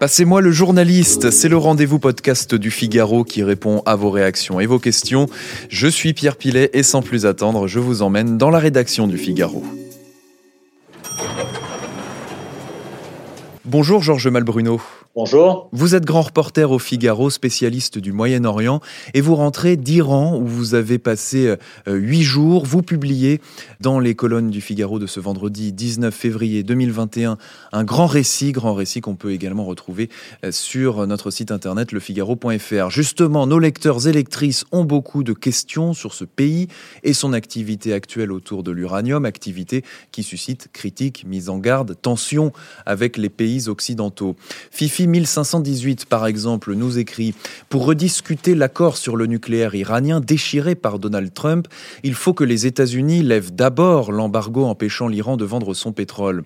Passez-moi le journaliste, c'est le rendez-vous podcast du Figaro qui répond à vos réactions et vos questions. Je suis Pierre Pilet et sans plus attendre, je vous emmène dans la rédaction du Figaro. Bonjour Georges Malbruno. Bonjour. Vous êtes grand reporter au Figaro, spécialiste du Moyen-Orient, et vous rentrez d'Iran où vous avez passé euh, huit jours. Vous publiez dans les colonnes du Figaro de ce vendredi 19 février 2021 un grand récit, grand récit qu'on peut également retrouver euh, sur notre site internet lefigaro.fr. Justement, nos lecteurs et lectrices ont beaucoup de questions sur ce pays et son activité actuelle autour de l'uranium, activité qui suscite critiques, mise en garde, tensions avec les pays occidentaux. Fifi 1518, par exemple, nous écrit Pour rediscuter l'accord sur le nucléaire iranien déchiré par Donald Trump, il faut que les États-Unis lèvent d'abord l'embargo empêchant l'Iran de vendre son pétrole.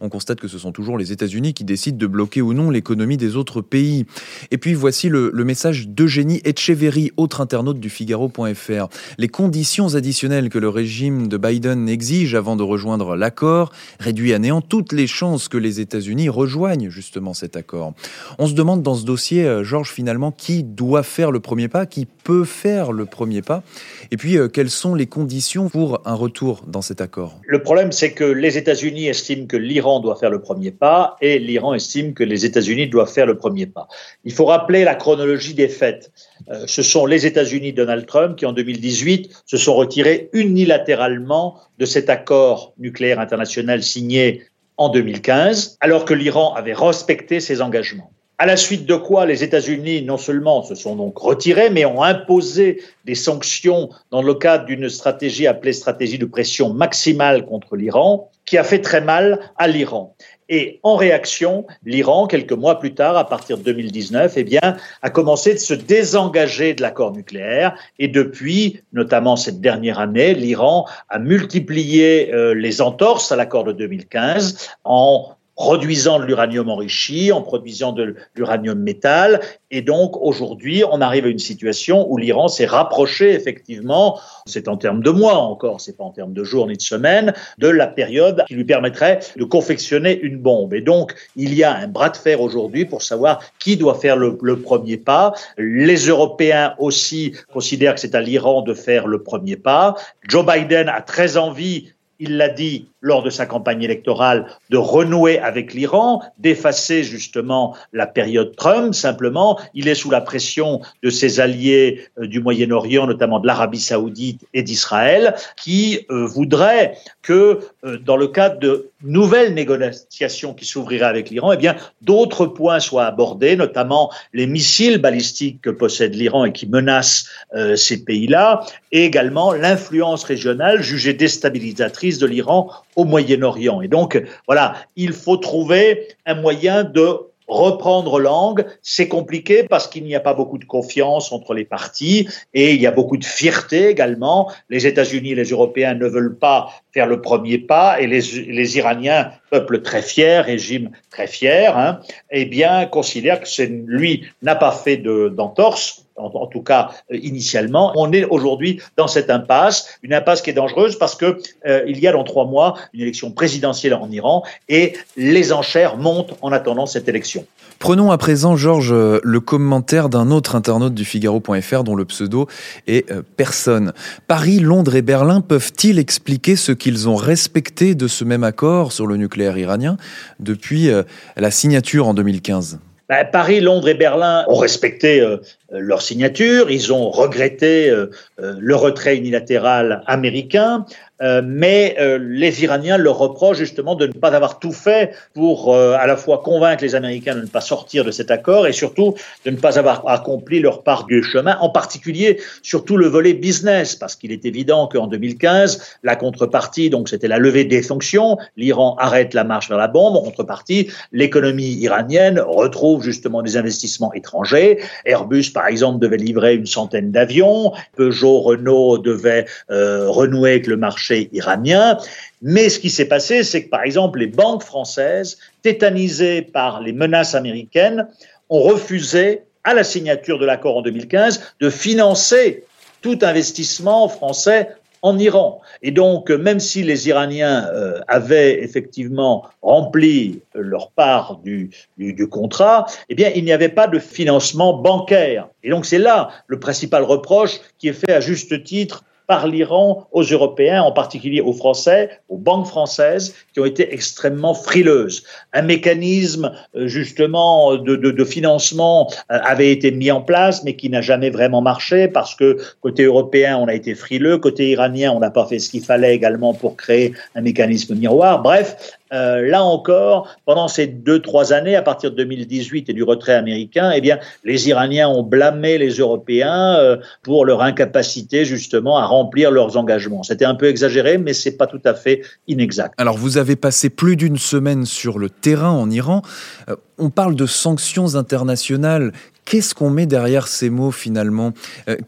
On constate que ce sont toujours les États-Unis qui décident de bloquer ou non l'économie des autres pays. Et puis voici le, message d'Eugénie Etcheverry, autre internaute du Figaro.fr. Les conditions additionnelles que le régime de Biden exige avant de rejoindre l'accord réduit à néant toutes les chances que les États-Unis rejoignent justement cet accord. On se demande dans ce dossier, euh, Georges, finalement, qui doit faire le premier pas, qui peut faire le premier pas, et puis euh, quelles sont les conditions pour un retour dans cet accord? Le problème, c'est que les États-Unis estiment que l'Iran doit faire le premier pas, et l'Iran estime que les États-Unis doivent faire le premier pas. Il faut rappeler la chronologie des faits. Euh, ce sont les États-Unis, Donald Trump, qui en 2018 se sont retirés unilatéralement de cet accord nucléaire international signé en 2015, alors que l'Iran avait respecté ses engagements. À la suite de quoi les États-Unis non seulement se sont donc retirés, mais ont imposé des sanctions dans le cadre d'une stratégie appelée stratégie de pression maximale contre l'Iran, qui a fait très mal à l'Iran. Et en réaction, l'Iran, quelques mois plus tard, à partir de 2019, eh bien, a commencé de se désengager de l'accord nucléaire. Et depuis, notamment cette dernière année, l'Iran a multiplié euh, les entorses à l'accord de 2015 en produisant de l'uranium enrichi, en produisant de l'uranium métal. Et donc, aujourd'hui, on arrive à une situation où l'Iran s'est rapproché, effectivement, c'est en termes de mois encore, c'est pas en termes de jours ni de semaines, de la période qui lui permettrait de confectionner une bombe. Et donc, il y a un bras de fer aujourd'hui pour savoir qui doit faire le, le premier pas. Les Européens aussi considèrent que c'est à l'Iran de faire le premier pas. Joe Biden a très envie il l'a dit lors de sa campagne électorale, de renouer avec l'Iran, d'effacer justement la période Trump. Simplement, il est sous la pression de ses alliés euh, du Moyen-Orient, notamment de l'Arabie saoudite et d'Israël, qui euh, voudraient que, euh, dans le cadre de nouvelles négociations qui s'ouvriraient avec l'Iran, eh bien, d'autres points soient abordés, notamment les missiles balistiques que possède l'Iran et qui menacent ces pays-là, et également l'influence régionale jugée déstabilisatrice de l'Iran au Moyen-Orient. Et donc, voilà, il faut trouver un moyen de reprendre langue, c'est compliqué parce qu'il n'y a pas beaucoup de confiance entre les partis et il y a beaucoup de fierté également. Les États-Unis et les Européens ne veulent pas faire le premier pas et les, Iraniens, peuple très fier, régime très fier, hein, eh bien considèrent que lui n'a pas fait d'entorse en, tout cas euh, initialement. On est aujourd'hui dans cette impasse, une impasse qui est dangereuse parce que euh, il y a dans trois mois une élection présidentielle en Iran et les enchères montent en attendant cette élection. Prenons à présent, Georges, euh, le commentaire d'un autre internaute du Figaro.fr dont le pseudo est Personne. Paris, Londres et Berlin peuvent-ils expliquer ce qu'ils ont respecté de ce même accord sur le nucléaire iranien depuis la signature en 2015 ben, Paris, Londres et Berlin ont respecté euh, leur signature, ils ont regretté euh, euh, le retrait unilatéral américain, euh, mais euh, les Iraniens leur reprochent justement de ne pas avoir tout fait pour euh, à la fois convaincre les Américains de ne pas sortir de cet accord et surtout de ne pas avoir accompli leur part du chemin, en particulier surtout le volet business, parce qu'il est évident qu'en 2015, la contrepartie, donc c'était la levée des sanctions, l'Iran arrête la marche vers la bombe, en contrepartie, l'économie iranienne retrouve justement des investissements étrangers. Airbus, par exemple, devait livrer une centaine d'avions, Peugeot, Renault devait renouer avec le marché iranien. Mais ce qui s'est passé, c'est que par exemple, les banques françaises, tétanisées par les menaces américaines, ont refusé, à la signature de l'accord en 2015, de financer tout investissement français en Iran. Et donc, même si les Iraniens euh, avaient effectivement rempli leur part du, du, contrat, eh bien, il n'y avait pas de financement bancaire. Et donc, c'est là le principal reproche qui est fait à juste titre par l'Iran aux Européens, en particulier aux Français, aux banques françaises, qui ont été extrêmement frileuses. Un mécanisme euh, justement de, de, financement euh, avait été mis en place, mais qui n'a jamais vraiment marché parce que côté européen, on a été frileux, côté iranien, on n'a pas fait ce qu'il fallait également pour créer un mécanisme miroir. Bref, euh, là encore, pendant ces deux, trois années, à partir de 2018 et du retrait américain, eh bien, les Iraniens ont blâmé les Européens euh, pour leur incapacité justement à remplir leurs engagements. C'était un peu exagéré, mais c'est pas tout à fait inexact. Alors, vous avez passé plus d'une semaine sur le terrain en Iran. Euh, on parle de sanctions internationales. Qu'est-ce qu'on met derrière ces mots finalement?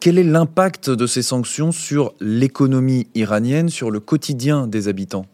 Quel est l'impact de ces sanctions sur l'économie iranienne, sur le quotidien des habitants?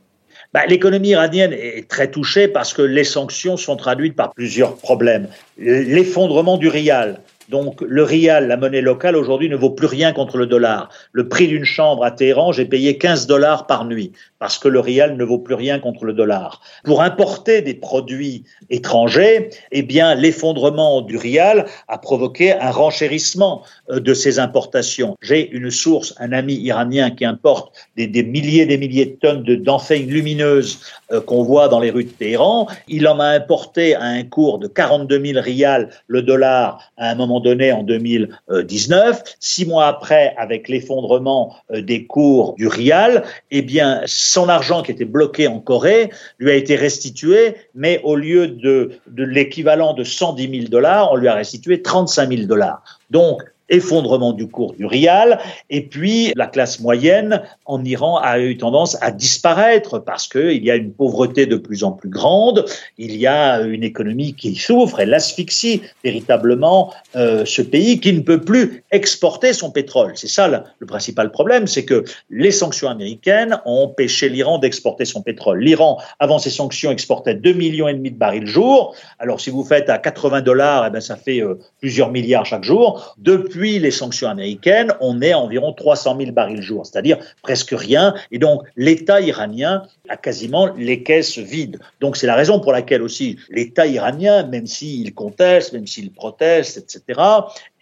Bah, l'économie iranienne est très touchée parce que les sanctions sont traduites par plusieurs problèmes. L'effondrement du rial, donc le rial, la monnaie locale, aujourd'hui ne vaut plus rien contre le dollar. Le prix d'une chambre à Téhéran, j'ai payé 15 dollars par nuit parce que le rial ne vaut plus rien contre le dollar. Pour importer des produits étrangers, eh bien l'effondrement du rial a provoqué un renchérissement euh, de ces importations. J'ai une source, un ami iranien qui importe des, milliers et des milliers de tonnes d'enseignes lumineuses euh, qu'on voit dans les rues de Téhéran. Il en a importé à un cours de 42 000 rials le dollar à un moment donné en 2019. Six mois après, avec l'effondrement euh, des cours du rial, eh bien, son argent qui était bloqué en Corée lui a été restitué, mais au lieu de, de l'équivalent de 110 000 dollars, on lui a restitué 35 000 dollars. Donc, effondrement du cours du rial, et puis la classe moyenne en Iran a eu tendance à disparaître parce qu'il y a une pauvreté de plus en plus grande, il y a une économie qui souffre, elle asphyxie véritablement euh, ce pays qui ne peut plus exporter son pétrole. C'est ça le, principal problème, c'est que les sanctions américaines ont empêché l'Iran d'exporter son pétrole. L'Iran, avant ces sanctions, exportait 2 millions et demi de barils jour. Alors si vous faites à 80 dollars, eh ben, ça fait euh, plusieurs milliards chaque jour. Depuis depuis les sanctions américaines, on est à environ 300 000 barils jour, c'est-à-dire presque rien. Et donc, l'État iranien a quasiment les caisses vides. Donc, c'est la raison pour laquelle aussi l'État iranien, même s'il conteste, même s'il proteste, etc.,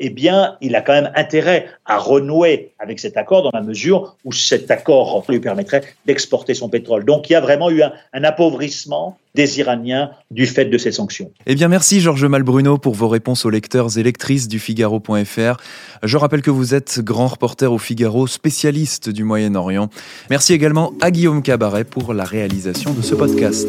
eh bien, il a quand même intérêt à renouer avec cet accord dans la mesure où cet accord lui permettrait d'exporter son pétrole. Donc, il y a vraiment eu un, appauvrissement des Iraniens du fait de ces sanctions. Eh bien, merci Georges Malbruno pour vos réponses aux lecteurs et lectrices du Figaro.fr. Je rappelle que vous êtes grand reporter au Figaro, spécialiste du Moyen-Orient. Merci également à Guillaume Cabaret pour la réalisation de ce podcast.